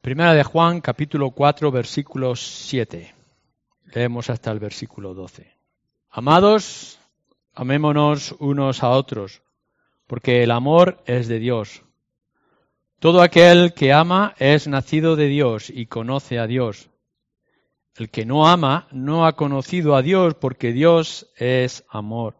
Primera de Juan, capítulo 4, versículo 7. Leemos hasta el versículo 12. Amados, amémonos unos a otros, porque el amor es de Dios. Todo aquel que ama es nacido de Dios y conoce a Dios. El que no ama no ha conocido a Dios porque Dios es amor.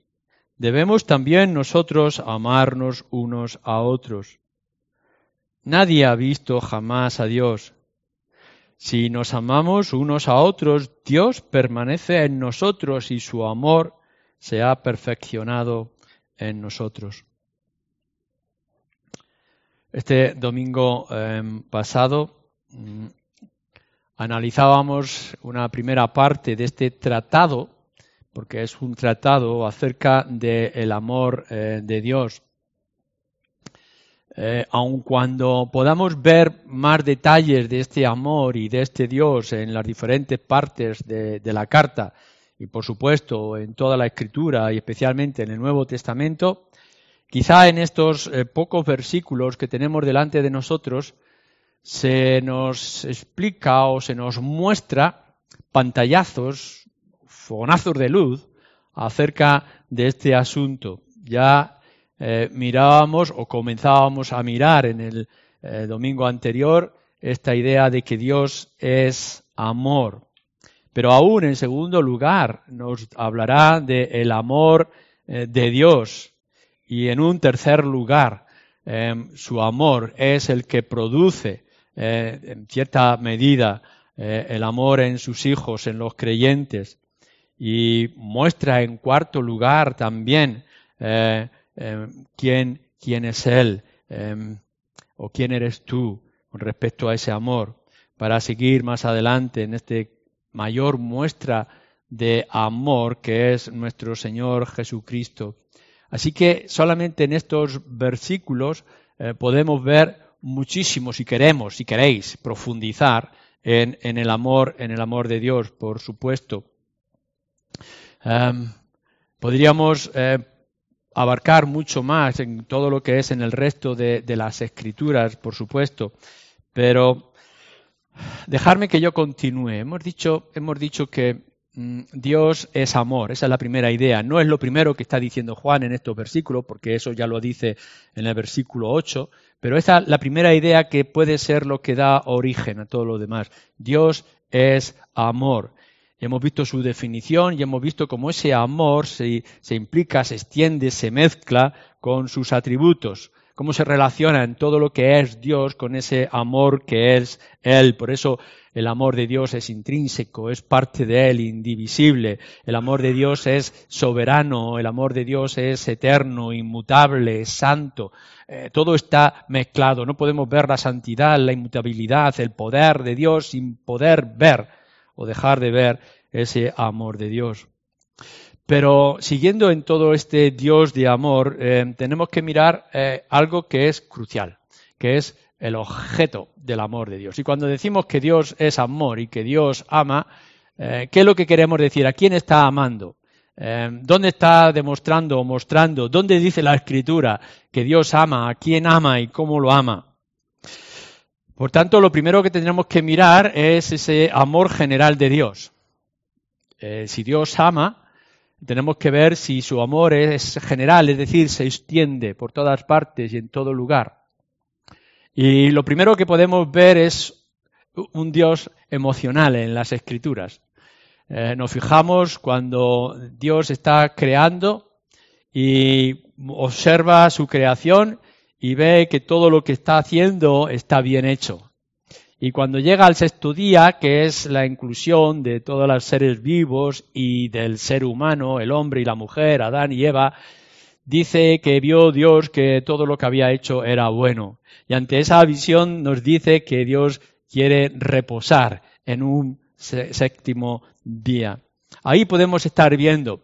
debemos también nosotros amarnos unos a otros. Nadie ha visto jamás a Dios. Si nos amamos unos a otros, Dios permanece en nosotros y su amor se ha perfeccionado en nosotros. Este domingo em, pasado mm, analizábamos una primera parte de este tratado porque es un tratado acerca del amor eh, de Dios. Eh, aun cuando podamos ver más detalles de este amor y de este Dios en las diferentes partes de, la carta, y por supuesto en toda la escritura y especialmente en el Nuevo Testamento, quizá en estos eh, pocos versículos que tenemos delante de nosotros se nos explica o se nos muestra pantallazos fogonazos de luz acerca de este asunto. Ya eh, mirábamos o comenzábamos a mirar en el eh, domingo anterior esta idea de que Dios es amor. Pero aún en segundo lugar nos hablará del el amor eh, de Dios. Y en un tercer lugar, su amor es el que produce en cierta medida el amor en sus hijos, en los creyentes y muestra en cuarto lugar también eh, eh, quién, quién, es Él em, o quién eres tú con respecto a ese amor, para seguir más adelante en esta mayor muestra de amor que es nuestro Señor Jesucristo. Así que solamente en estos versículos eh, podemos ver muchísimo, si queremos, si queréis, profundizar en, en, el amor, en el amor de Dios, por supuesto. Em, podríamos eh, abarcar mucho más en todo lo que es en el resto de, las escrituras, por supuesto, pero dejarme que yo continúe. Hemos dicho, hemos dicho que mm, Dios es amor, esa es la primera idea. No es lo primero que está diciendo Juan en estos versículos, porque eso ya lo dice en el versículo 8, pero esa es la primera idea que puede ser lo que da origen a todo lo demás. Dios es amor hemos visto su definición y hemos visto cómo ese amor se, implica, se extiende, se mezcla con sus atributos, cómo se relaciona en todo lo que es Dios con ese amor que es Él. Por eso el amor de Dios es intrínseco, es parte de Él, indivisible. El amor de Dios es soberano, el amor de Dios es eterno, inmutable, santo. Eh, todo está mezclado. No podemos ver la santidad, la inmutabilidad, el poder de Dios sin poder ver o dejar de ver ese amor de Dios. Pero siguiendo en todo este Dios de amor, eh, tenemos que mirar eh, algo que es crucial, que es el objeto del amor de Dios. Y cuando decimos que Dios es amor y que Dios ama, eh, ¿qué es lo que queremos decir? ¿A quién está amando? ¿Dónde está demostrando o mostrando? ¿Dónde dice la Escritura que Dios ama? ¿A quién ama y cómo lo ama? Por tanto, lo primero que tendremos que mirar es ese amor general de Dios. Eh, si Dios ama, tenemos que ver si su amor es general, es decir, se extiende por todas partes y en todo lugar. Y lo primero que podemos ver es un Dios emocional en las escrituras. Eh, nos fijamos cuando Dios está creando y observa su creación y ve que todo lo que está haciendo está bien hecho. Y cuando llega al sexto día, que es la inclusión de todos los seres vivos y del ser humano, el hombre y la mujer, Adán y Eva, dice que vio Dios que todo lo que había hecho era bueno. Y ante esa visión nos dice que Dios quiere reposar en un séptimo día. Ahí podemos estar viendo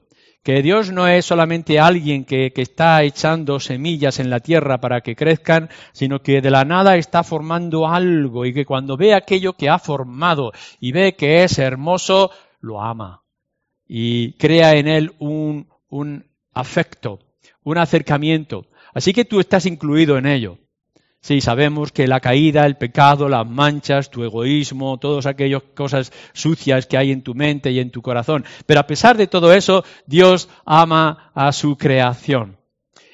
que Dios no es solamente alguien que, está echando semillas en la tierra para que crezcan, sino que de la nada está formando algo y que cuando ve aquello que ha formado y ve que es hermoso, lo ama y crea en él un afecto, un acercamiento. Así que tú estás incluido en ello. Sí, sabemos que la caída, el pecado, las manchas, tu egoísmo, todas aquellas cosas sucias que hay en tu mente y en tu corazón. Pero a pesar de todo eso, Dios ama a su creación.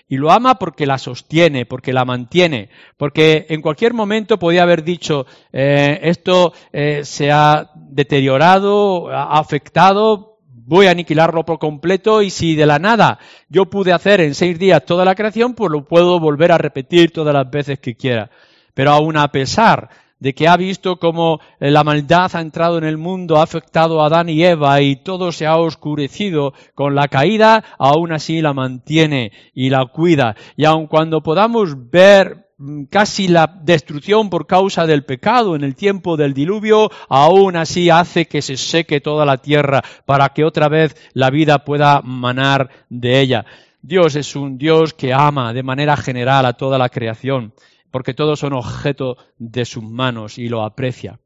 Y lo ama porque la sostiene, porque la mantiene, porque en cualquier momento podía haber dicho, eh, esto eh, se ha deteriorado, ha afectado, voy a aniquilarlo por completo y si de la nada yo pude hacer en seis días toda la creación, pues lo puedo volver a repetir todas las veces que quiera. Pero aún a pesar de que ha visto cómo la maldad ha entrado en el mundo, ha afectado a Adán y Eva y todo se ha oscurecido con la caída, aún así la mantiene y la cuida. Y aun cuando podamos ver casi la destrucción por causa del pecado en el tiempo del diluvio, aún así hace que se seque toda la tierra para que otra vez la vida pueda manar de ella. Dios es un Dios que ama de manera general a toda la creación, porque todos son objeto de sus manos y lo aprecia.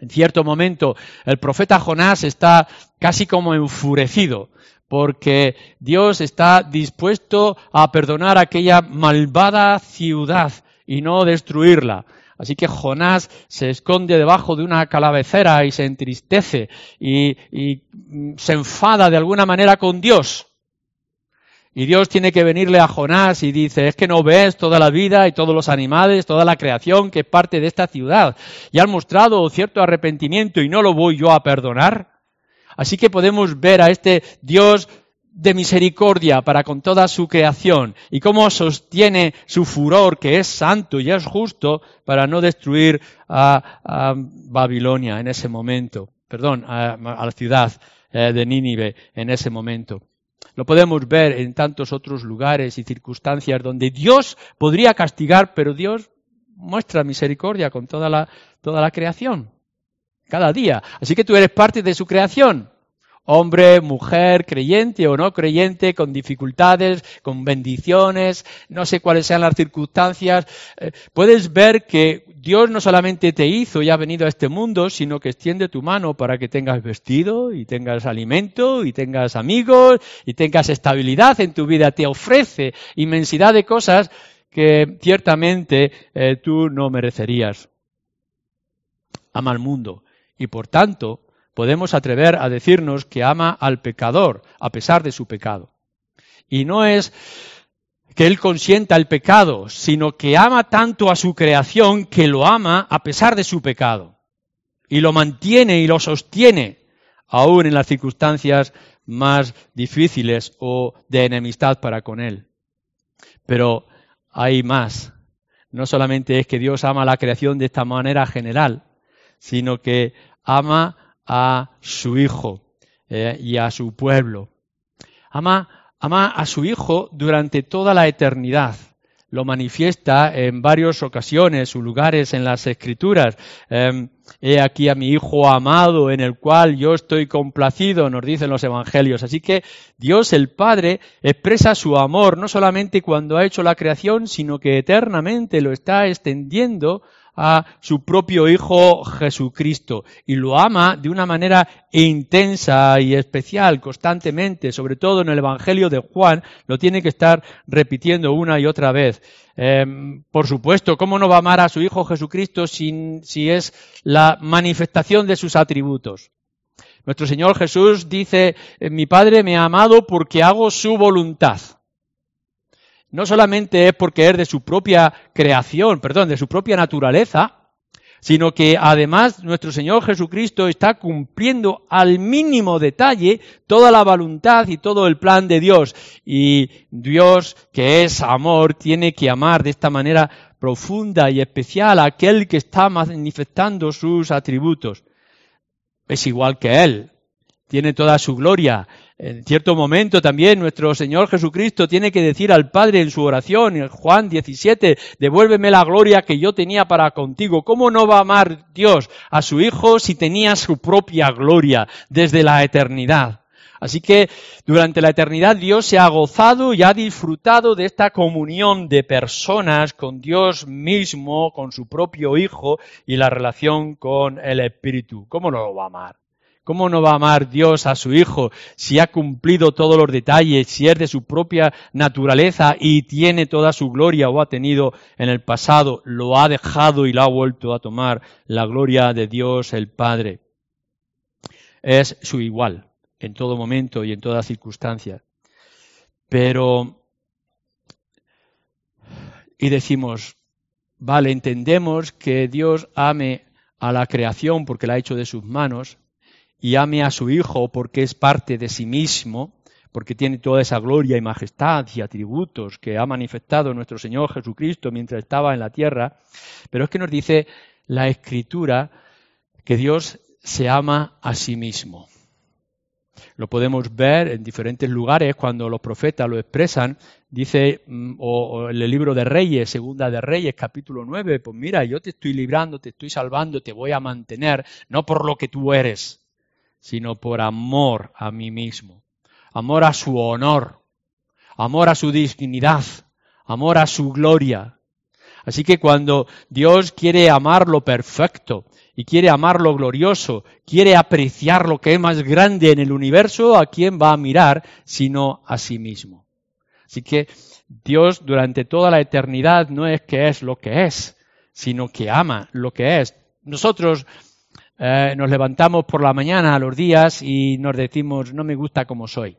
En cierto momento, el profeta Jonás está casi como enfurecido porque Dios está dispuesto a perdonar aquella malvada ciudad y no destruirla. Así que Jonás se esconde debajo de una calavecera y se entristece y, y, se enfada de alguna manera con Dios. Y Dios tiene que venirle a Jonás y dice, es que no ves toda la vida y todos los animales, toda la creación que es parte de esta ciudad. Y han mostrado cierto arrepentimiento y no lo voy yo a perdonar. Así que podemos ver a este Dios de misericordia para con toda su creación y cómo sostiene su furor, que es santo y es justo, para no destruir a, Babilonia en ese momento, perdón, a, la ciudad eh, de Nínive en ese momento. Lo podemos ver en tantos otros lugares y circunstancias donde Dios podría castigar, pero Dios muestra misericordia con toda la, toda la creación cada día. Así que tú eres parte de su creación. Hombre, mujer, creyente o no creyente, con dificultades, con bendiciones, no sé cuáles sean las circunstancias. Eh, puedes ver que Dios no solamente te hizo y ha venido a este mundo, sino que extiende tu mano para que tengas vestido y tengas alimento y tengas amigos y tengas estabilidad en tu vida. Te ofrece inmensidad de cosas que ciertamente eh, tú no merecerías. Ama al mundo y por tanto podemos atrever a decirnos que ama al pecador a pesar de su pecado. Y no es que él consienta el pecado, sino que ama tanto a su creación que lo ama a pesar de su pecado. Y lo mantiene y lo sostiene, aún en las circunstancias más difíciles o de enemistad para con él. Pero hay más. No solamente es que Dios ama la creación de esta manera general, sino que ama a su Hijo eh, y a su pueblo. Ama, ama a su Hijo durante toda la eternidad lo manifiesta en varias ocasiones o lugares en las Escrituras. Em, he aquí a mi Hijo amado en el cual yo estoy complacido, nos dicen los Evangelios. Así que Dios el Padre expresa su amor no solamente cuando ha hecho la creación, sino que eternamente lo está extendiendo a su propio Hijo Jesucristo y lo ama de una manera intensa y especial constantemente, sobre todo en el Evangelio de Juan, lo tiene que estar repitiendo una y otra vez. Em, por supuesto, ¿cómo no va a amar a su Hijo Jesucristo si, si es la manifestación de sus atributos? Nuestro Señor Jesús dice, mi Padre me ha amado porque hago su voluntad no solamente es porque es de su propia creación, perdón, de su propia naturaleza, sino que además nuestro Señor Jesucristo está cumpliendo al mínimo detalle toda la voluntad y todo el plan de Dios. Y Dios, que es amor, tiene que amar de esta manera profunda y especial a aquel que está manifestando sus atributos. Es igual que Él. Tiene toda su gloria. En cierto momento también nuestro Señor Jesucristo tiene que decir al Padre en su oración, en Juan 17, devuélveme la gloria que yo tenía para contigo. ¿Cómo no va a amar Dios a su Hijo si tenía su propia gloria desde la eternidad? Así que durante la eternidad Dios se ha gozado y ha disfrutado de esta comunión de personas con Dios mismo, con su propio Hijo y la relación con el Espíritu. ¿Cómo no lo va a amar? ¿Cómo no va a amar Dios a su Hijo si ha cumplido todos los detalles, si es de su propia naturaleza y tiene toda su gloria o ha tenido en el pasado, lo ha dejado y lo ha vuelto a tomar la gloria de Dios el Padre? Es su igual en todo momento y en toda circunstancia. Pero, y decimos, vale, entendemos que Dios ame a la creación porque la ha hecho de sus manos y ame a su Hijo porque es parte de sí mismo, porque tiene toda esa gloria y majestad y atributos que ha manifestado nuestro Señor Jesucristo mientras estaba en la tierra, pero es que nos dice la Escritura que Dios se ama a sí mismo. Lo podemos ver en diferentes lugares cuando los profetas lo expresan. Dice, mm, o, en el libro de Reyes, Segunda de Reyes, capítulo 9, pues mira, yo te estoy librando, te estoy salvando, te voy a mantener, no por lo que tú eres, sino por amor a mí mismo, amor a su honor, amor a su dignidad, amor a su gloria. Así que cuando Dios quiere amar lo perfecto, y quiere amar lo glorioso, quiere apreciar lo que es más grande en el universo, ¿a quién va a mirar sino a sí mismo? Así que Dios durante toda la eternidad no es que es lo que es, sino que ama lo que es. Nosotros eh, nos levantamos por la mañana a los días y nos decimos, no me gusta como soy,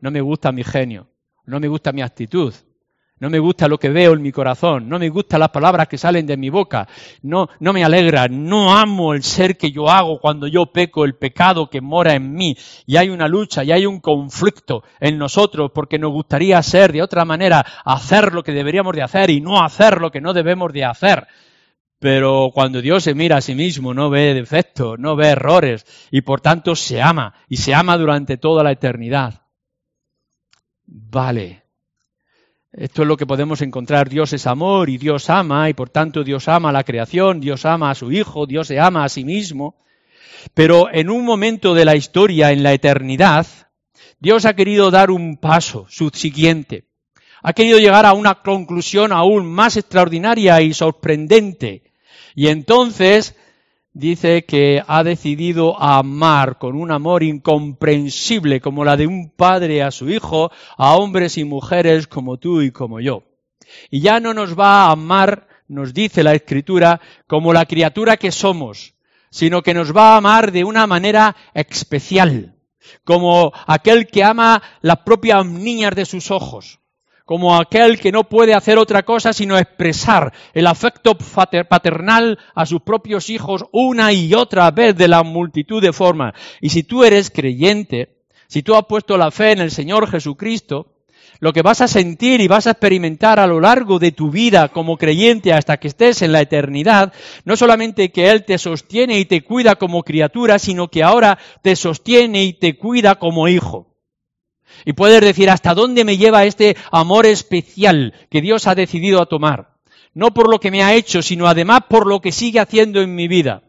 no me gusta mi genio, no me gusta mi actitud, no me gusta lo que veo en mi corazón, no me gustan las palabras que salen de mi boca, no, no me alegra, no amo el ser que yo hago cuando yo peco, el pecado que mora en mí. Y hay una lucha y hay un conflicto en nosotros porque nos gustaría ser de otra manera, hacer lo que deberíamos de hacer y no hacer lo que no debemos de hacer. Pero cuando Dios se mira a sí mismo, no ve defectos, no ve errores y por tanto se ama y se ama durante toda la eternidad. Vale, esto es lo que podemos encontrar. Dios es amor y Dios ama y por tanto Dios ama a la creación, Dios ama a su Hijo, Dios se ama a sí mismo. Pero en un momento de la historia, en la eternidad, Dios ha querido dar un paso subsiguiente. Ha querido llegar a una conclusión aún más extraordinaria y sorprendente. Y entonces dice que ha decidido amar con un amor incomprensible como la de un padre a su hijo, a hombres y mujeres como tú y como yo. Y ya no nos va a amar, nos dice la escritura, como la criatura que somos, sino que nos va a amar de una manera especial, como aquel que ama las propias niñas de sus ojos, como aquel que no puede hacer otra cosa sino expresar el afecto paternal a sus propios hijos una y otra vez de la multitud de formas. Y si tú eres creyente, si tú has puesto la fe en el Señor Jesucristo, lo que vas a sentir y vas a experimentar a lo largo de tu vida como creyente hasta que estés en la eternidad, no solamente que Él te sostiene y te cuida como criatura, sino que ahora te sostiene y te cuida como hijo. Y puedes decir, ¿hasta dónde me lleva este amor especial que Dios ha decidido a tomar? No por lo que me ha hecho, sino además por lo que sigue haciendo en mi vida.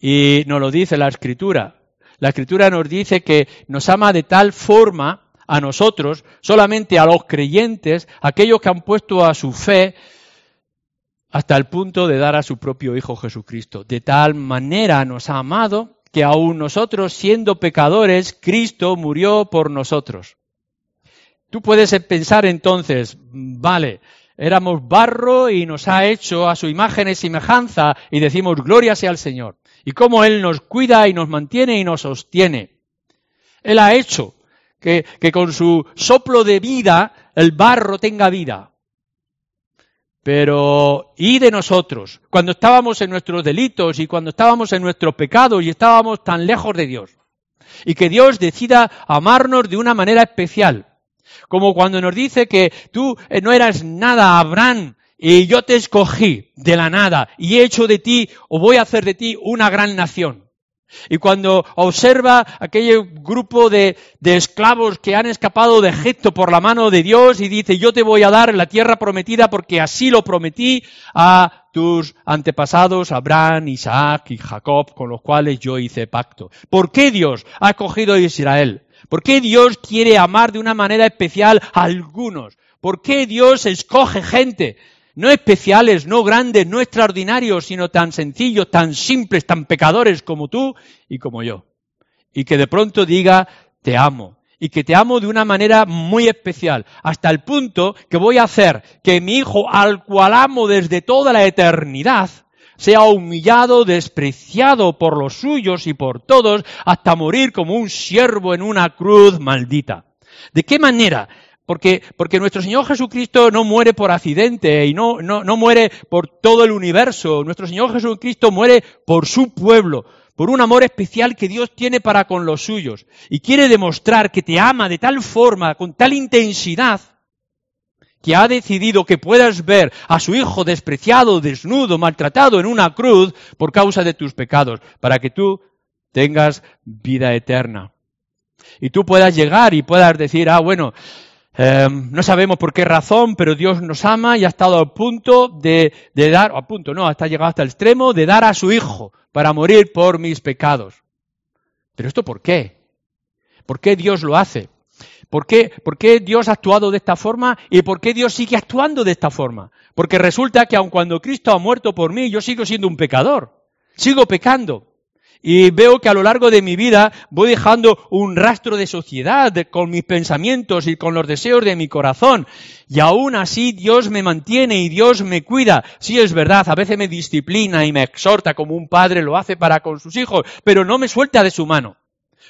Y nos lo dice la Escritura. La Escritura nos dice que nos ama de tal forma a nosotros, solamente a los creyentes, aquellos que han puesto a su fe hasta el punto de dar a su propio Hijo Jesucristo. De tal manera nos ha amado que aún nosotros siendo pecadores, Cristo murió por nosotros. Tú puedes pensar entonces, vale, éramos barro y nos ha hecho a su imagen y semejanza y decimos gloria sea al Señor. Y cómo Él nos cuida y nos mantiene y nos sostiene. Él ha hecho que, que con su soplo de vida el barro tenga vida. Pero, ¿y de nosotros? Cuando estábamos en nuestros delitos y cuando estábamos en nuestros pecados y estábamos tan lejos de Dios. Y que Dios decida amarnos de una manera especial. Como cuando nos dice que tú eh, no eras nada, Abraham, y yo te escogí de la nada y he hecho de ti o voy a hacer de ti una gran nación. Y cuando observa aquel grupo de, esclavos que han escapado de Egipto por la mano de Dios y dice, yo te voy a dar la tierra prometida porque así lo prometí a tus antepasados, Abraham, Isaac y Jacob, con los cuales yo hice pacto. ¿Por qué Dios ha escogido a Israel? ¿Por qué Dios quiere amar de una manera especial a algunos? ¿Por qué Dios escoge gente? No especiales, no grandes, no extraordinarios, sino tan sencillos, tan simples, tan pecadores como tú y como yo. Y que de pronto diga, te amo. Y que te amo de una manera muy especial, hasta el punto que voy a hacer que mi hijo, al cual amo desde toda la eternidad, sea humillado, despreciado por los suyos y por todos, hasta morir como un siervo en una cruz maldita. ¿De qué manera? Porque, porque nuestro Señor Jesucristo no muere por accidente y no, no, no muere por todo el universo. Nuestro Señor Jesucristo muere por su pueblo, por un amor especial que Dios tiene para con los suyos. Y quiere demostrar que te ama de tal forma, con tal intensidad, que ha decidido que puedas ver a su hijo despreciado, desnudo, maltratado en una cruz por causa de tus pecados, para que tú tengas vida eterna. Y tú puedas llegar y puedas decir, ah, bueno, em, no sabemos por qué razón, pero Dios nos ama y ha estado a punto de, de dar, a punto no, hasta llegado hasta el extremo de dar a su hijo para morir por mis pecados. Pero esto por qué? ¿Por qué Dios lo hace? ¿Por qué, ¿Por qué, Dios ha actuado de esta forma y por qué Dios sigue actuando de esta forma? Porque resulta que aun cuando Cristo ha muerto por mí, yo sigo siendo un pecador. Sigo pecando. Y veo que a lo largo de mi vida voy dejando un rastro de sociedad con mis pensamientos y con los deseos de mi corazón. Y aún así Dios me mantiene y Dios me cuida. Sí es verdad, a veces me disciplina y me exhorta como un padre lo hace para con sus hijos, pero no me suelta de su mano.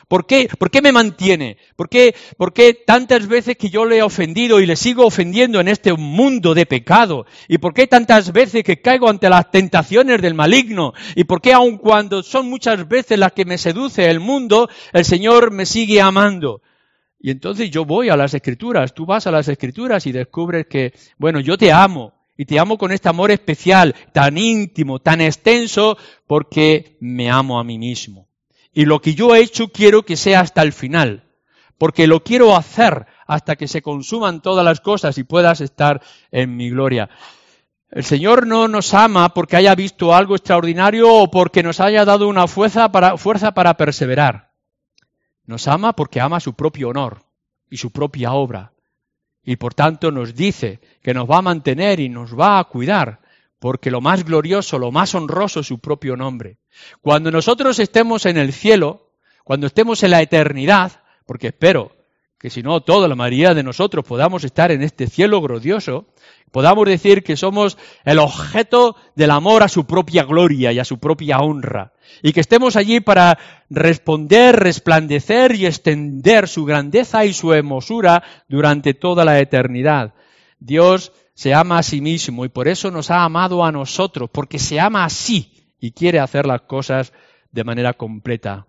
¿Por qué? ¿Por qué me mantiene? ¿Por qué, ¿Por qué tantas veces que yo le he ofendido y le sigo ofendiendo en este mundo de pecado? ¿Y por qué tantas veces que caigo ante las tentaciones del maligno? ¿Y por qué aun cuando son muchas veces las que me seduce el mundo, el Señor me sigue amando? Y entonces yo voy a las escrituras, tú vas a las escrituras y descubres que, bueno, yo te amo. Y te amo con este amor especial, tan íntimo, tan extenso, porque me amo a mí mismo. Y lo que yo he hecho quiero que sea hasta el final, porque lo quiero hacer hasta que se consuman todas las cosas y puedas estar en mi gloria. El Señor no nos ama porque haya visto algo extraordinario o porque nos haya dado una fuerza para, fuerza para perseverar. Nos ama porque ama su propio honor y su propia obra. Y por tanto nos dice que nos va a mantener y nos va a cuidar porque lo más glorioso, lo más honroso es su propio nombre. Cuando nosotros estemos en el cielo, cuando estemos en la eternidad, porque espero que si no, toda la mayoría de nosotros podamos estar en este cielo glorioso, podamos decir que somos el objeto del amor a su propia gloria y a su propia honra, y que estemos allí para responder, resplandecer y extender su grandeza y su hermosura durante toda la eternidad. Dios se ama a sí mismo y por eso nos ha amado a nosotros, porque se ama así y quiere hacer las cosas de manera completa.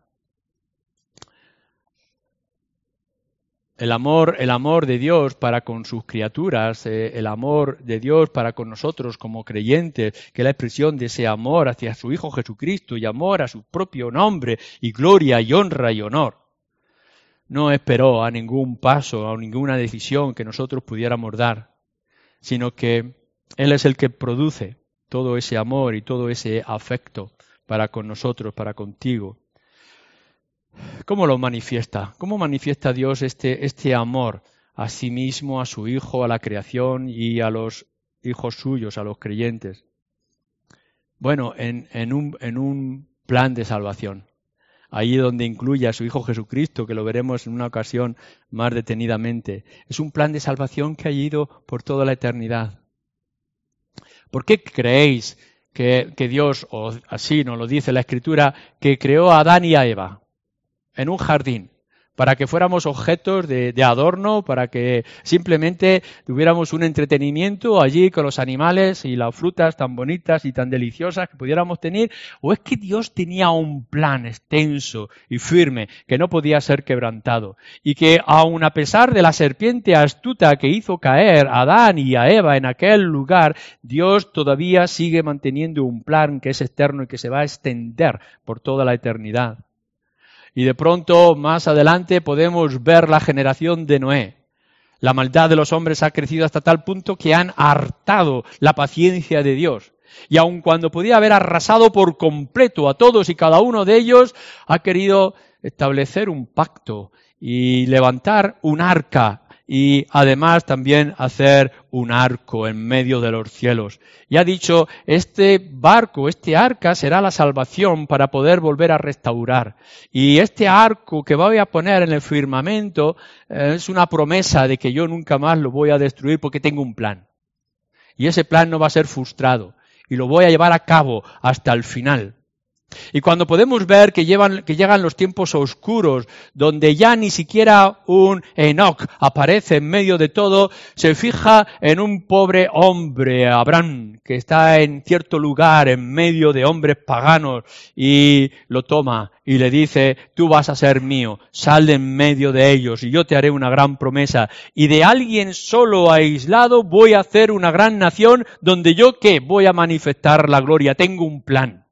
El amor, el amor de Dios para con sus criaturas, eh, el amor de Dios para con nosotros como creyentes, que es la expresión de ese amor hacia su Hijo Jesucristo y amor a su propio nombre y gloria y honra y honor. No esperó a ningún paso, a ninguna decisión que nosotros pudiéramos dar sino que Él es el que produce todo ese amor y todo ese afecto para con nosotros, para contigo. ¿Cómo lo manifiesta? ¿Cómo manifiesta Dios este, este amor a sí mismo, a su Hijo, a la creación y a los hijos suyos, a los creyentes? Bueno, en, en, un, en un plan de salvación ahí donde incluye a su Hijo Jesucristo, que lo veremos en una ocasión más detenidamente. Es un plan de salvación que ha ido por toda la eternidad. ¿Por qué creéis que, Dios, o así nos lo dice la Escritura, que creó a Adán y a Eva en un jardín? Para que fuéramos objetos de, adorno, para que simplemente tuviéramos un entretenimiento allí con los animales y las frutas tan bonitas y tan deliciosas que pudiéramos tener, o es que Dios tenía un plan extenso y firme que no podía ser quebrantado, y que aun a pesar de la serpiente astuta que hizo caer a Adán y a Eva en aquel lugar, Dios todavía sigue manteniendo un plan que es eterno y que se va a extender por toda la eternidad. Y de pronto, más adelante, podemos ver la generación de Noé. La maldad de los hombres ha crecido hasta tal punto que han hartado la paciencia de Dios. Y aun cuando podía haber arrasado por completo a todos y cada uno de ellos, ha querido establecer un pacto y levantar un arca y además también hacer un arco en medio de los cielos. Y ha dicho, este barco, este arca será la salvación para poder volver a restaurar. Y este arco que voy a poner en el firmamento eh, es una promesa de que yo nunca más lo voy a destruir porque tengo un plan. Y ese plan no va a ser frustrado. Y lo voy a llevar a cabo hasta el final. Y cuando podemos ver que, llegan los tiempos oscuros, donde ya ni siquiera un Enoch aparece en medio de todo, se fija en un pobre hombre, Abraham, que está en cierto lugar en medio de hombres paganos, y lo toma y le dice, tú vas a ser mío, sal de en medio de ellos y yo te haré una gran promesa. Y de alguien solo aislado voy a hacer una gran nación donde yo qué voy a manifestar la gloria. Tengo un plan.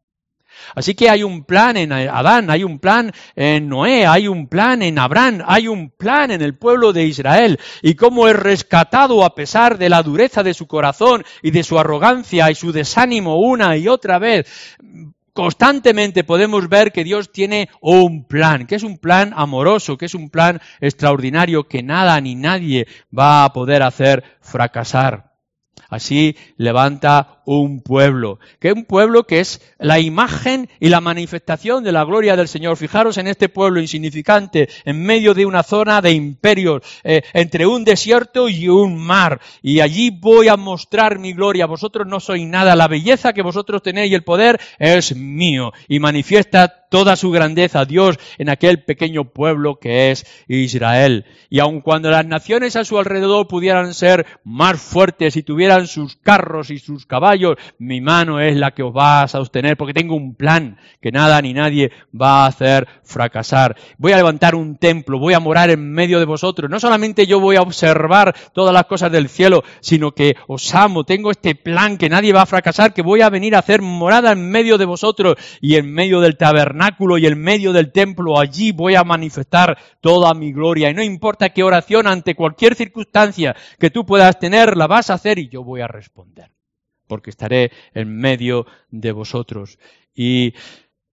Así que hay un plan en Adán, hay un plan en Noé, hay un plan en Abraham, hay un plan en el pueblo de Israel. Y cómo es rescatado a pesar de la dureza de su corazón y de su arrogancia y su desánimo una y otra vez. Constantemente podemos ver que Dios tiene un plan, que es un plan amoroso, que es un plan extraordinario que nada ni nadie va a poder hacer fracasar. Así levanta un pueblo, que es un pueblo que es la imagen y la manifestación de la gloria del Señor. Fijaros en este pueblo insignificante, en medio de una zona de imperios, eh, entre un desierto y un mar. Y allí voy a mostrar mi gloria. Vosotros no sois nada. La belleza que vosotros tenéis y el poder es mío. Y manifiesta toda su grandeza Dios en aquel pequeño pueblo que es Israel. Y aun cuando las naciones a su alrededor pudieran ser más fuertes y tuvieran sus carros y sus caballos, mi mano es la que os va a sostener, porque tengo un plan que nada ni nadie va a hacer fracasar. Voy a levantar un templo, voy a morar en medio de vosotros. No solamente yo voy a observar todas las cosas del cielo, sino que os amo, tengo este plan que nadie va a fracasar, que voy a venir a hacer morada en medio de vosotros y en medio del tabernáculo y en medio del templo, allí voy a manifestar toda mi gloria. Y no importa qué oración ante cualquier circunstancia que tú puedas tener, la vas a hacer y yo voy a responder porque estaré en medio de vosotros. Y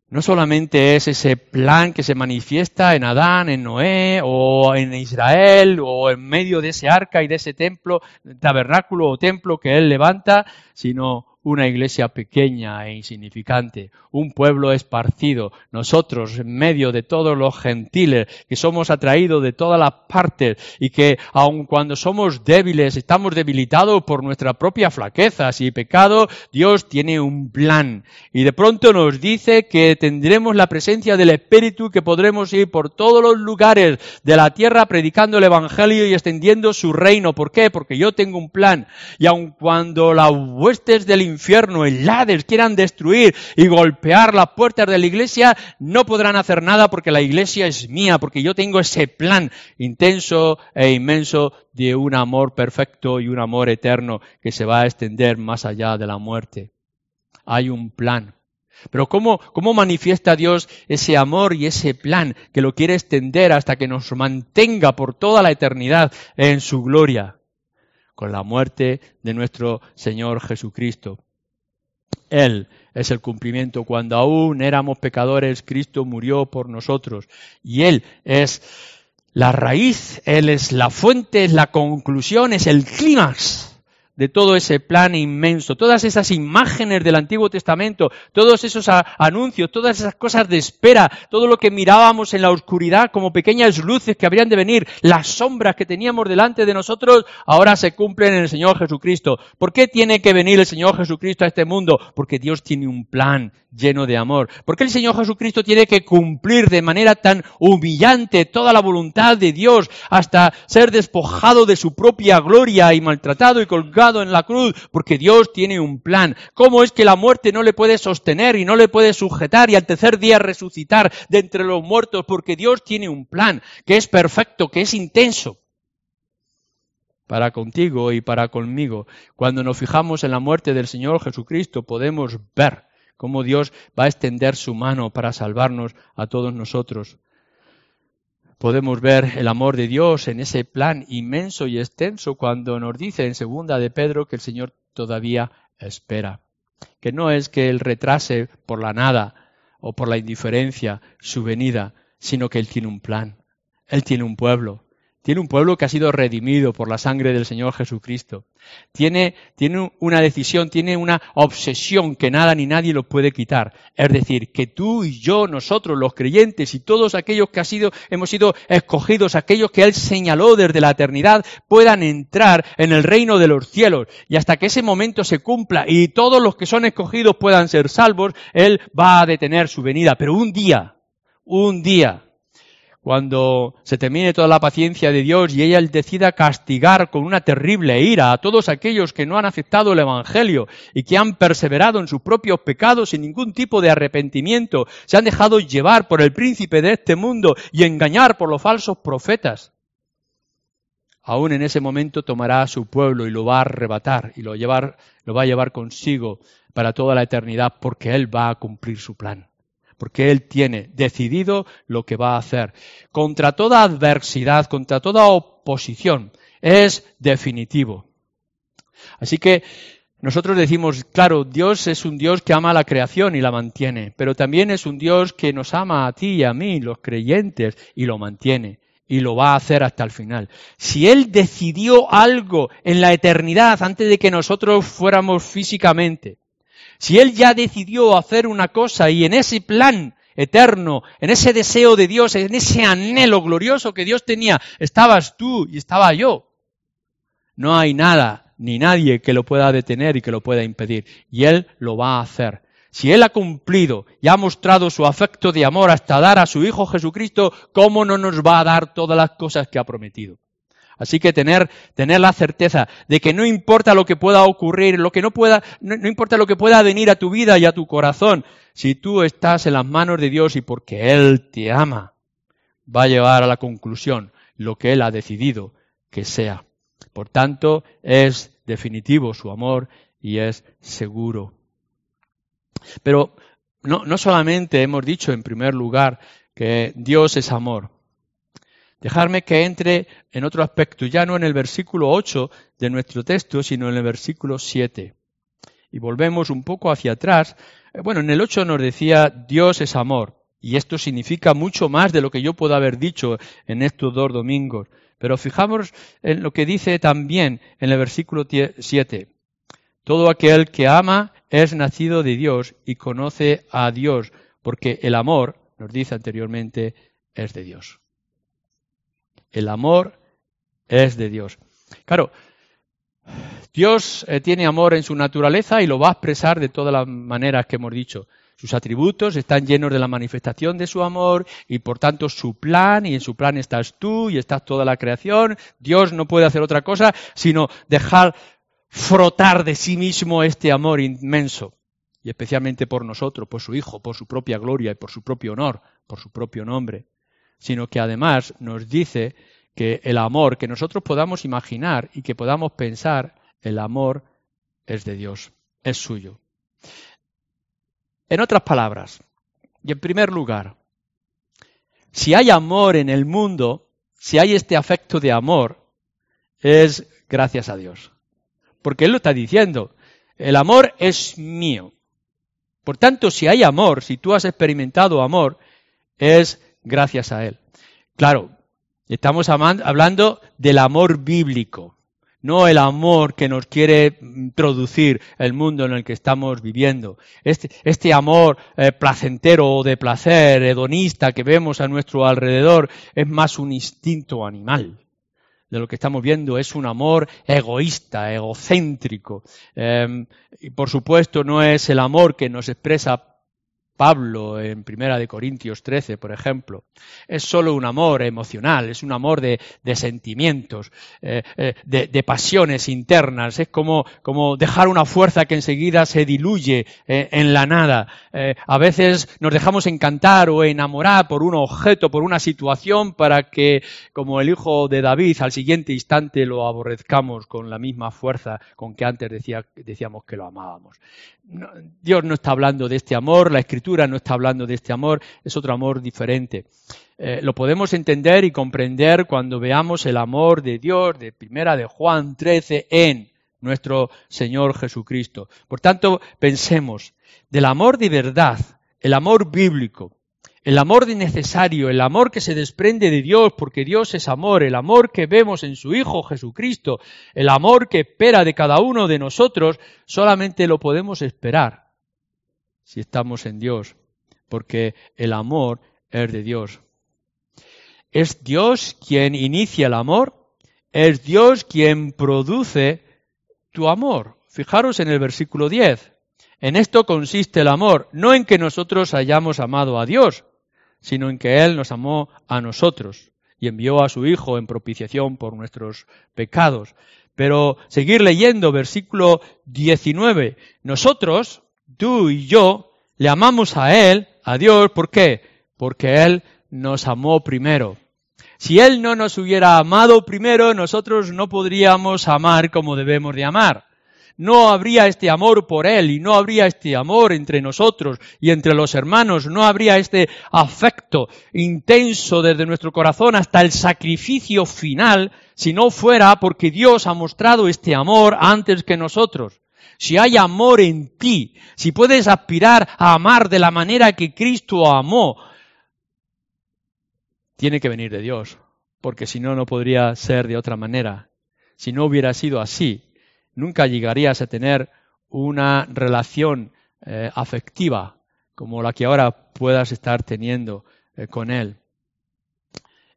no solamente es ese plan que se manifiesta en Adán, en Noé, o en Israel, o en medio de ese arca y de ese templo, tabernáculo o templo que él levanta, sino una iglesia pequeña e insignificante, un pueblo esparcido, nosotros en medio de todos los gentiles que somos atraídos de todas las partes y que aun cuando somos débiles, estamos debilitados por nuestra propia flaqueza y pecado, Dios tiene un plan y de pronto nos dice que tendremos la presencia del Espíritu, que podremos ir por todos los lugares de la tierra predicando el Evangelio y extendiendo su reino. ¿Por qué? Porque yo tengo un plan y aun cuando las huestes del infierno, el Hades, quieran destruir y golpear las puertas de la iglesia, no podrán hacer nada porque la iglesia es mía, porque yo tengo ese plan intenso e inmenso de un amor perfecto y un amor eterno que se va a extender más allá de la muerte. Hay un plan. Pero ¿cómo, ¿cómo, manifiesta Dios ese amor y ese plan que lo quiere extender hasta que nos mantenga por toda la eternidad en su gloria? Con la muerte de nuestro Señor Jesucristo. Él es el cumplimiento. Cuando aún éramos pecadores, Cristo murió por nosotros. Y Él es la raíz, Él es la fuente, es la conclusión, es el clímax de todo ese plan inmenso, todas esas imágenes del Antiguo Testamento, todos esos anuncios, todas esas cosas de espera, todo lo que mirábamos en la oscuridad como pequeñas luces que habrían de venir, las sombras que teníamos delante de nosotros, ahora se cumplen en el Señor Jesucristo. ¿Por qué tiene que venir el Señor Jesucristo a este mundo? Porque Dios tiene un plan lleno de amor. ¿Por qué el Señor Jesucristo tiene que cumplir de manera tan humillante toda la voluntad de Dios hasta ser despojado de su propia gloria y maltratado y colgado en la cruz, porque Dios tiene un plan. ¿Cómo es que la muerte no le puede sostener y no le puede sujetar y al tercer día resucitar de entre los muertos? Porque Dios tiene un plan que es perfecto, que es intenso para contigo y para conmigo. Cuando nos fijamos en la muerte del Señor Jesucristo, podemos ver cómo Dios va a extender su mano para salvarnos a todos nosotros. Podemos ver el amor de Dios en ese plan inmenso y extenso cuando nos dice en segunda de Pedro que el Señor todavía espera, que no es que Él retrase por la nada o por la indiferencia su venida, sino que Él tiene un plan, Él tiene un pueblo, tiene un pueblo que ha sido redimido por la sangre del Señor Jesucristo. Tiene, tiene, una decisión, tiene una obsesión que nada ni nadie lo puede quitar. Es decir, que tú y yo, nosotros, los creyentes y todos aquellos que ha sido, hemos sido escogidos, aquellos que Él señaló desde la eternidad, puedan entrar en el reino de los cielos. Y hasta que ese momento se cumpla y todos los que son escogidos puedan ser salvos, Él va a detener su venida. Pero un día, un día, cuando se termine toda la paciencia de Dios y ella decida castigar con una terrible ira a todos aquellos que no han aceptado el Evangelio y que han perseverado en sus propios pecados sin ningún tipo de arrepentimiento, se han dejado llevar por el príncipe de este mundo y engañar por los falsos profetas. Aún en ese momento tomará a su pueblo y lo va a arrebatar y lo, llevar, lo va a llevar consigo para toda la eternidad porque Él va a cumplir su plan porque Él tiene decidido lo que va a hacer. Contra toda adversidad, contra toda oposición, es definitivo. Así que nosotros decimos, claro, Dios es un Dios que ama la creación y la mantiene, pero también es un Dios que nos ama a ti y a mí, los creyentes, y lo mantiene y lo va a hacer hasta el final. Si Él decidió algo en la eternidad antes de que nosotros fuéramos físicamente, si Él ya decidió hacer una cosa y en ese plan eterno, en ese deseo de Dios, en ese anhelo glorioso que Dios tenía, estabas tú y estaba yo, no hay nada ni nadie que lo pueda detener y que lo pueda impedir. Y Él lo va a hacer. Si Él ha cumplido y ha mostrado su afecto de amor hasta dar a su Hijo Jesucristo, ¿cómo no nos va a dar todas las cosas que ha prometido? Así que tener, tener la certeza de que no importa lo que pueda ocurrir, lo que no pueda, no, importa lo que pueda venir a tu vida y a tu corazón, si tú estás en las manos de Dios y porque Él te ama, va a llevar a la conclusión lo que Él ha decidido que sea. Por tanto, es definitivo su amor y es seguro. Pero no, no solamente hemos dicho en primer lugar que Dios es amor, Dejarme que entre en otro aspecto, ya no en el versículo 8 de nuestro texto, sino en el versículo 7. Y volvemos un poco hacia atrás. Eh, bueno, en el 8 nos decía Dios es amor. Y esto significa mucho más de lo que yo puedo haber dicho en estos dos domingos. Pero fijamos en lo que dice también en el versículo 7. Todo aquel que ama es nacido de Dios y conoce a Dios, porque el amor, nos dice anteriormente, es de Dios. El amor es de Dios. Claro, Dios eh, tiene amor en su naturaleza y lo va a expresar de todas las maneras que hemos dicho. Sus atributos están llenos de la manifestación de su amor y por tanto su plan, y en su plan estás tú y estás toda la creación. Dios no puede hacer otra cosa sino dejar frotar de sí mismo este amor inmenso. Y especialmente por nosotros, por su Hijo, por su propia gloria y por su propio honor, por su propio nombre sino que además nos dice que el amor que nosotros podamos imaginar y que podamos pensar, el amor es de Dios, es suyo. En otras palabras, y en primer lugar, si hay amor en el mundo, si hay este afecto de amor, es gracias a Dios. Porque Él lo está diciendo, el amor es mío. Por tanto, si hay amor, si tú has experimentado amor, es gracias a Él. Claro, estamos hablando del amor bíblico, no el amor que nos quiere introducir el mundo en el que estamos viviendo. Este, este amor eh, placentero o de placer, hedonista que vemos a nuestro alrededor es más un instinto animal. De lo que estamos viendo es un amor egoísta, egocéntrico. Em, y por supuesto no es el amor que nos expresa Pablo en Primera de Corintios 13, por ejemplo. Es solo un amor emocional, es un amor de, sentimientos, eh, eh, de, pasiones internas. Es como, como, dejar una fuerza que enseguida se diluye eh, en la nada. a veces nos dejamos encantar o enamorar por un objeto, por una situación, para que, como el hijo de David, al siguiente instante lo aborrezcamos con la misma fuerza con que antes decía, decíamos que lo amábamos. Dios no está hablando de este amor, la escritura No está hablando de este amor, es otro amor diferente. Eh, lo podemos entender y comprender cuando veamos el amor de Dios de primera de Juan 13 en nuestro Señor Jesucristo. Por tanto, pensemos del amor de verdad, el amor bíblico, el amor de necesario, el amor que se desprende de Dios, porque Dios es amor, el amor que vemos en su Hijo Jesucristo, el amor que espera de cada uno de nosotros, solamente lo podemos esperar si estamos en Dios, porque el amor es de Dios. Es Dios quien inicia el amor, es Dios quien produce tu amor. Fijaros en el versículo 10. En esto consiste el amor, no en que nosotros hayamos amado a Dios, sino en que Él nos amó a nosotros y envió a su Hijo en propiciación por nuestros pecados. Pero seguir leyendo versículo 19. Nosotros, tú y yo, le amamos a Él, a Dios, ¿por qué? Porque Él nos amó primero. Si Él no nos hubiera amado primero, nosotros no podríamos amar como debemos de amar. No habría este amor por Él y no habría este amor entre nosotros y entre los hermanos, no habría este afecto intenso desde nuestro corazón hasta el sacrificio final si no fuera porque Dios ha mostrado este amor antes que nosotros. Si hay amor en ti, si puedes aspirar a amar de la manera que Cristo amó, tiene que venir de Dios, porque si no, no podría ser de otra manera. Si no hubiera sido así, nunca llegarías a tener una relación eh, afectiva como la que ahora puedas estar teniendo eh, con Él.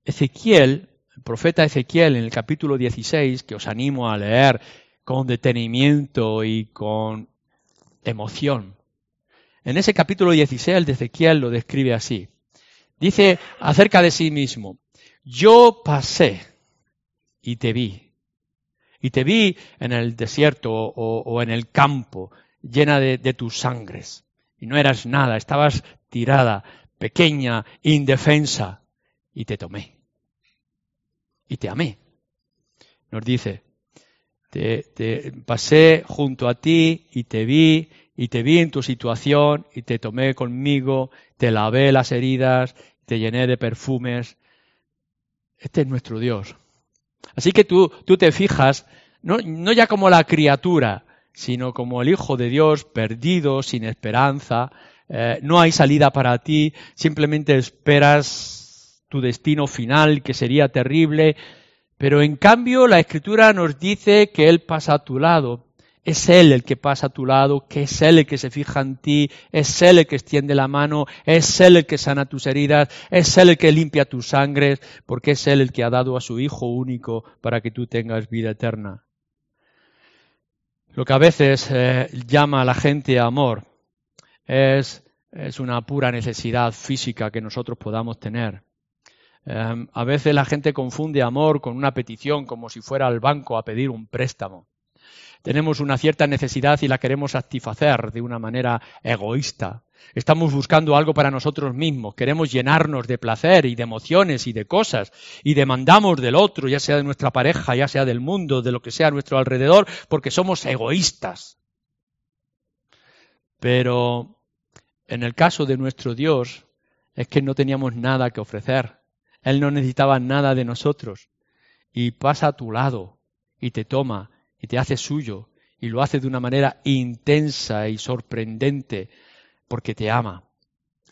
Ezequiel, el profeta Ezequiel en el capítulo 16, que os animo a leer con detenimiento y con emoción. En ese capítulo 16 el de Ezequiel lo describe así. Dice acerca de sí mismo, yo pasé y te vi. Y te vi en el desierto o, en el campo, llena de, de tus sangres. Y no eras nada, estabas tirada, pequeña, indefensa. Y te tomé. Y te amé. Nos dice, te, te, pasé junto a ti y te vi y te vi en tu situación y te tomé conmigo, te lavé las heridas te llené de perfumes. Este es nuestro Dios. Así que tú, tú te fijas, no, no ya como la criatura, sino como el Hijo de Dios perdido, sin esperanza, eh, no hay salida para ti, simplemente esperas tu destino final, que sería terrible, pero en cambio la Escritura nos dice que Él pasa a tu lado es Él el que pasa a tu lado, que es Él el que se fija en ti, es Él el que extiende la mano, es Él el que sana tus heridas, es Él el que limpia tus sangres, porque es Él el que ha dado a su Hijo único para que tú tengas vida eterna. Lo que a veces eh, llama a la gente amor es, es, una pura necesidad física que nosotros podamos tener. Em, a veces la gente confunde amor con una petición como si fuera al banco a pedir un préstamo tenemos una cierta necesidad y la queremos satisfacer de una manera egoísta. Estamos buscando algo para nosotros mismos, queremos llenarnos de placer y de emociones y de cosas y demandamos del otro, ya sea de nuestra pareja, ya sea del mundo, de lo que sea a nuestro alrededor, porque somos egoístas. Pero en el caso de nuestro Dios es que no teníamos nada que ofrecer. Él no necesitaba nada de nosotros y pasa a tu lado y te toma y te hace suyo y lo hace de una manera intensa y sorprendente porque te ama.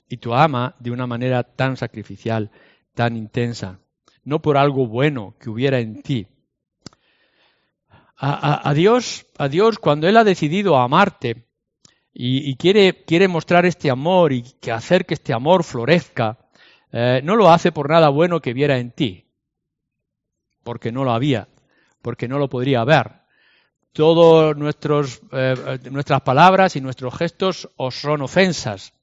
Y te ama de una manera tan sacrificial, tan intensa, no por algo bueno que hubiera en ti. A, Dios, a Dios, cuando Él ha decidido amarte y, quiere, quiere, mostrar este amor y que hacer que este amor florezca, eh, no lo hace por nada bueno que viera en ti, porque no lo había, porque no lo podría haber, todas eh, nuestras palabras y nuestros gestos os son ofensas.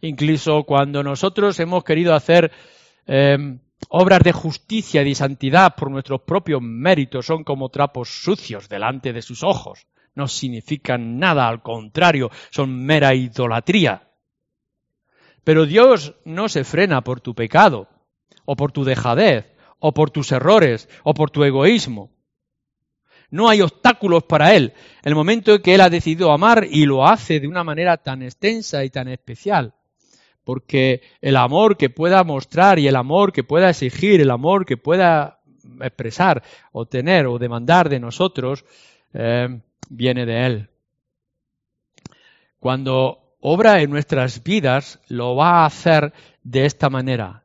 Incluso cuando nosotros hemos querido hacer em, obras de justicia y de santidad por nuestros propios méritos, son como trapos sucios delante de sus ojos. No significan nada, al contrario, son mera idolatría. Pero Dios no se frena por tu pecado, o por tu dejadez, o por tus errores, o por tu egoísmo. No hay obstáculos para él. El momento en que él ha decidido amar y lo hace de una manera tan extensa y tan especial. porque el amor que pueda mostrar y el amor que pueda exigir, el amor que pueda expresar o tener o demandar de nosotros, eh, viene de Él. Cuando obra en nuestras vidas, lo va a hacer de esta manera.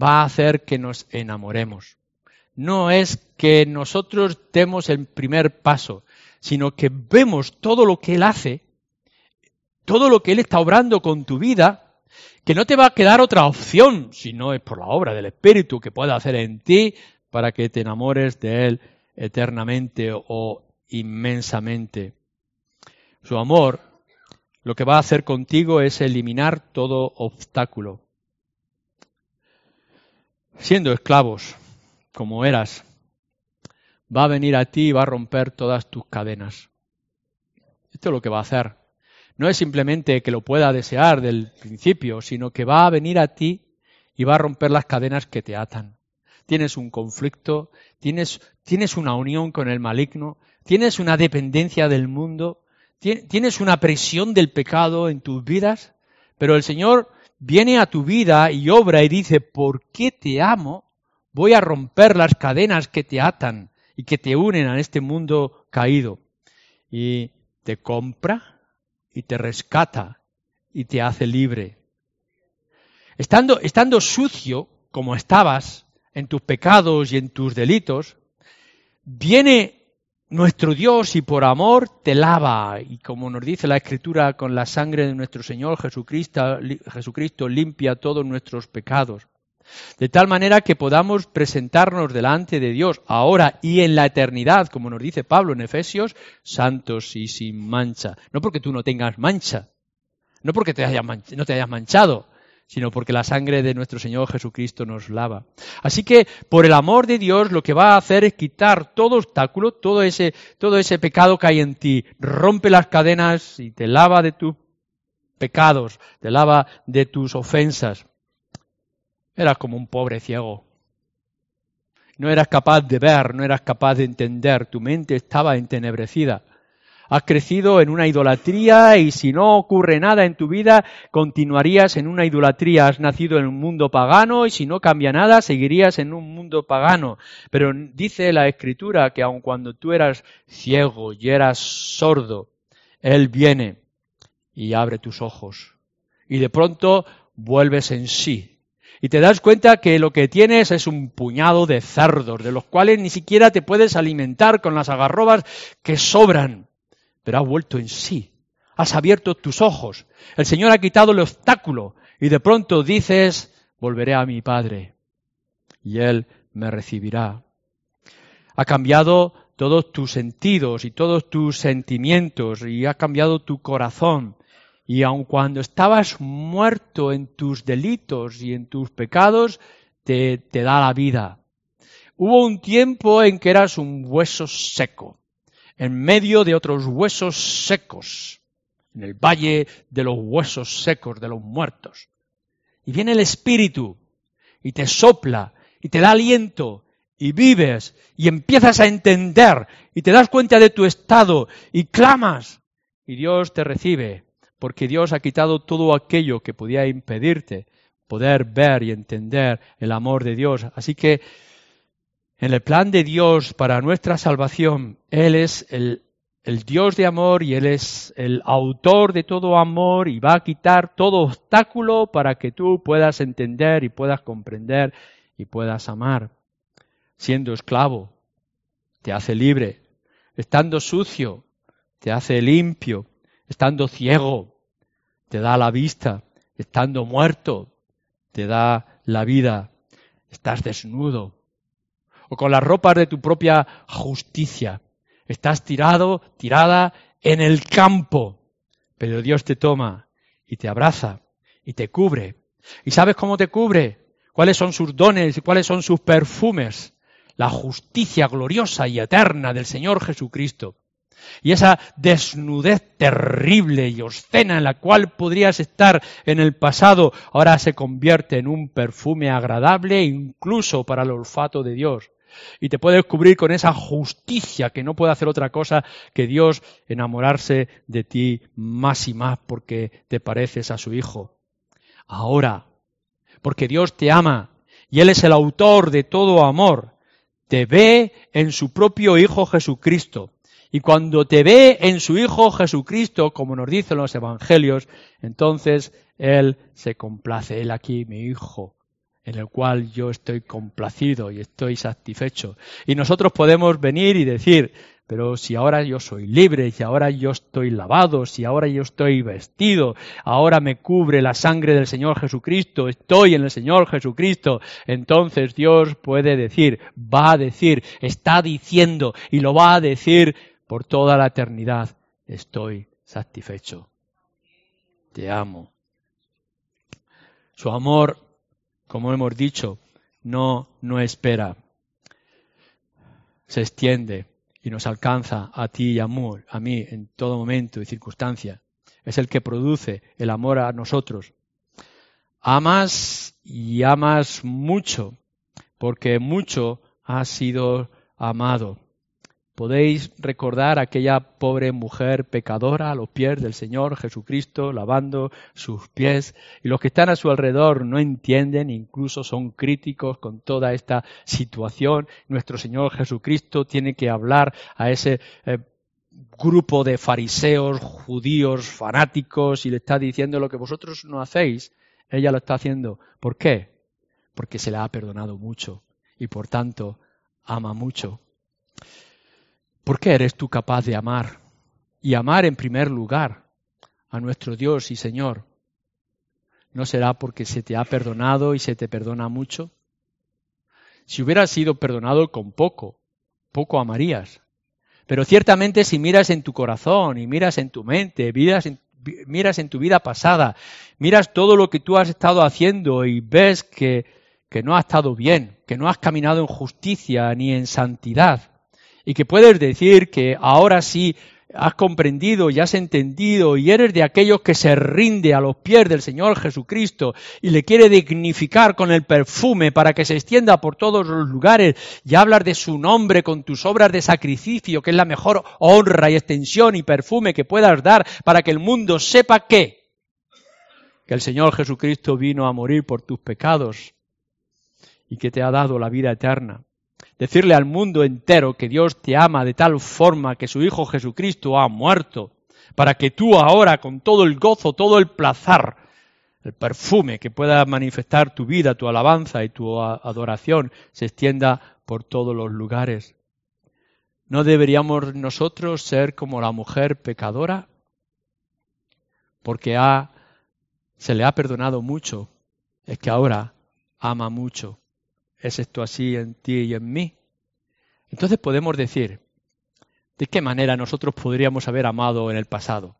Va a hacer que nos enamoremos. No es que nosotros demos el primer paso, sino que vemos todo lo que Él hace, todo lo que Él está obrando con tu vida, que no te va a quedar otra opción, si no es por la obra del Espíritu que pueda hacer en ti para que te enamores de Él eternamente o inmensamente. Su amor lo que va a hacer contigo es eliminar todo obstáculo. Siendo esclavos, como eras, va a venir a ti y va a romper todas tus cadenas. Esto es lo que va a hacer. No es simplemente que lo pueda desear del principio, sino que va a venir a ti y va a romper las cadenas que te atan. Tienes un conflicto, tienes, tienes una unión con el maligno, tienes una dependencia del mundo, tienes una presión del pecado en tus vidas, pero el Señor viene a tu vida y obra y dice, ¿por qué te amo? Voy a romper las cadenas que te atan y que te unen a este mundo caído. Y te compra y te rescata y te hace libre. Estando, estando sucio como estabas en tus pecados y en tus delitos, viene nuestro Dios y por amor te lava y como nos dice la Escritura, con la sangre de nuestro Señor Jesucristo, Jesucristo limpia todos nuestros pecados. De tal manera que podamos presentarnos delante de Dios ahora y en la eternidad, como nos dice Pablo en Efesios, santos y sin mancha. No porque tú no tengas mancha, no porque te no te hayas manchado, sino porque la sangre de nuestro Señor Jesucristo nos lava. Así que, por el amor de Dios, lo que va a hacer es quitar todo obstáculo, todo ese, todo ese pecado que hay en ti, rompe las cadenas y te lava de tus pecados, te lava de tus ofensas. Eras como un pobre ciego. No eras capaz de ver, no eras capaz de entender, tu mente estaba entenebrecida. Has crecido en una idolatría y si no ocurre nada en tu vida, continuarías en una idolatría. Has nacido en un mundo pagano y si no cambia nada, seguirías en un mundo pagano. Pero dice la Escritura que aun cuando tú eras ciego y eras sordo, Él viene y abre tus ojos. Y de pronto vuelves en sí. Y te das cuenta que lo que tienes es un puñado de cerdos, de los cuales ni siquiera te puedes alimentar con las agarrobas que sobran pero has vuelto en sí. Has abierto tus ojos. El Señor ha quitado el obstáculo y de pronto dices, volveré a mi Padre y Él me recibirá. Ha cambiado todos tus sentidos y todos tus sentimientos y ha cambiado tu corazón. Y aun cuando estabas muerto en tus delitos y en tus pecados, te, te da la vida. Hubo un tiempo en que eras un hueso seco en medio de otros huesos secos, en el valle de los huesos secos, de los muertos. Y viene el Espíritu y te sopla y te da aliento y vives y empiezas a entender y te das cuenta de tu estado y clamas y Dios te recibe porque Dios ha quitado todo aquello que podía impedirte poder ver y entender el amor de Dios. Así que en el plan de Dios para nuestra salvación, Él es el, Dios de amor y Él es el autor de todo amor y va a quitar todo obstáculo para que tú puedas entender y puedas comprender y puedas amar. Siendo esclavo, te hace libre. Estando sucio, te hace limpio. Estando ciego, te da la vista. Estando muerto, te da la vida. Estás desnudo, con las ropas de tu propia justicia. Estás tirado, tirada en el campo, pero Dios te toma y te abraza y te cubre. ¿Y sabes cómo te cubre? ¿Cuáles son sus dones y cuáles son sus perfumes? La justicia gloriosa y eterna del Señor Jesucristo. Y esa desnudez terrible y obscena en la cual podrías estar en el pasado, ahora se convierte en un perfume agradable incluso para el olfato de Dios y te puede cubrir con esa justicia que no puede hacer otra cosa que Dios enamorarse de ti más y más porque te pareces a su Hijo. ahora, porque Dios te ama y Él es el autor de todo amor. Te ve en su propio Hijo Jesucristo. Y cuando te ve en su Hijo Jesucristo, como nos dicen los Evangelios, entonces Él se complace. Él aquí, mi Hijo, en el cual yo estoy complacido y estoy satisfecho. Y nosotros podemos venir y decir, pero si ahora yo soy libre, si ahora yo estoy lavado, si ahora yo estoy vestido, ahora me cubre la sangre del Señor Jesucristo, estoy en el Señor Jesucristo, entonces Dios puede decir, va a decir, está diciendo y lo va a decir por toda la eternidad, estoy satisfecho. Te amo. Su amor como hemos dicho, no, no espera. Se extiende y nos alcanza a ti y a mí en todo momento y circunstancia. Es el que produce el amor a nosotros. Amas y amas mucho, porque mucho has sido amado. Podéis recordar aquella pobre mujer pecadora a los pies del Señor Jesucristo, lavando sus pies, y los que están a su alrededor no entienden, incluso son críticos con toda esta situación. Nuestro Señor Jesucristo tiene que hablar a ese eh, grupo de fariseos, judíos, fanáticos, y le está diciendo lo que vosotros no hacéis, ella lo está haciendo. ¿Por qué? Porque se le ha perdonado mucho y por tanto ama mucho. ¿Por qué eres tú capaz de amar? Y amar en primer lugar a nuestro Dios y Señor. ¿No será porque se te ha perdonado y se te perdona mucho? Si hubieras sido perdonado con poco, poco amarías. Pero ciertamente si miras en tu corazón y miras en tu mente, miras en, miras en tu vida pasada, miras todo lo que tú has estado haciendo y ves que, que no ha estado bien, que no has caminado en justicia ni en santidad, y que puedes decir que ahora sí has comprendido y has entendido y eres de aquellos que se rinde a los pies del Señor Jesucristo y le quiere dignificar con el perfume para que se extienda por todos los lugares y hablas de su nombre con tus obras de sacrificio, que es la mejor honra y extensión y perfume que puedas dar para que el mundo sepa que que el Señor Jesucristo vino a morir por tus pecados y que te ha dado la vida eterna decirle al mundo entero que Dios te ama de tal forma que su Hijo Jesucristo ha muerto, para que tú ahora, con todo el gozo, todo el placer, el perfume que pueda manifestar tu vida, tu alabanza y tu adoración, se extienda por todos los lugares. ¿No deberíamos nosotros ser como la mujer pecadora? Porque se le ha perdonado mucho, es que ahora ama mucho. ¿Es esto así en ti y en mí? Entonces podemos decir, ¿de qué manera nosotros podríamos haber amado en el pasado?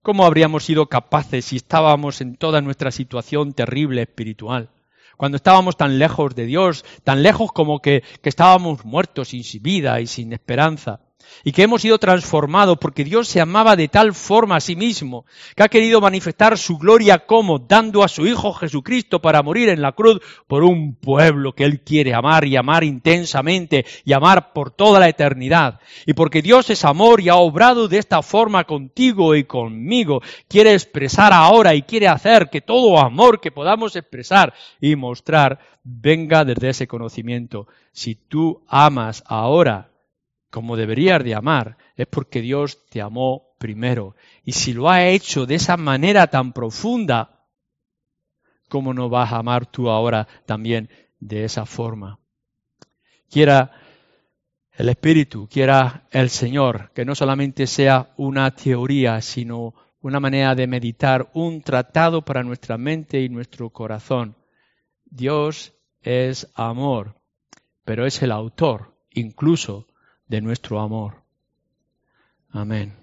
¿Cómo habríamos sido capaces si estábamos en toda nuestra situación terrible espiritual? Cuando estábamos tan lejos de Dios, tan lejos como que, que estábamos muertos, sin vida y sin esperanza y que hemos sido transformados porque Dios se amaba de tal forma a sí mismo que ha querido manifestar su gloria como dando a su Hijo Jesucristo para morir en la cruz por un pueblo que Él quiere amar y amar intensamente y amar por toda la eternidad. Y porque Dios es amor y ha obrado de esta forma contigo y conmigo, quiere expresar ahora y quiere hacer que todo amor que podamos expresar y mostrar venga desde ese conocimiento. Si tú amas ahora, como deberías de amar, es porque Dios te amó primero. Y si lo ha hecho de esa manera tan profunda, ¿cómo no vas a amar tú ahora también de esa forma? Quiera el Espíritu, quiera el Señor, que no solamente sea una teoría, sino una manera de meditar, un tratado para nuestra mente y nuestro corazón. Dios es amor, pero es el autor incluso de nuestro amor. Amén.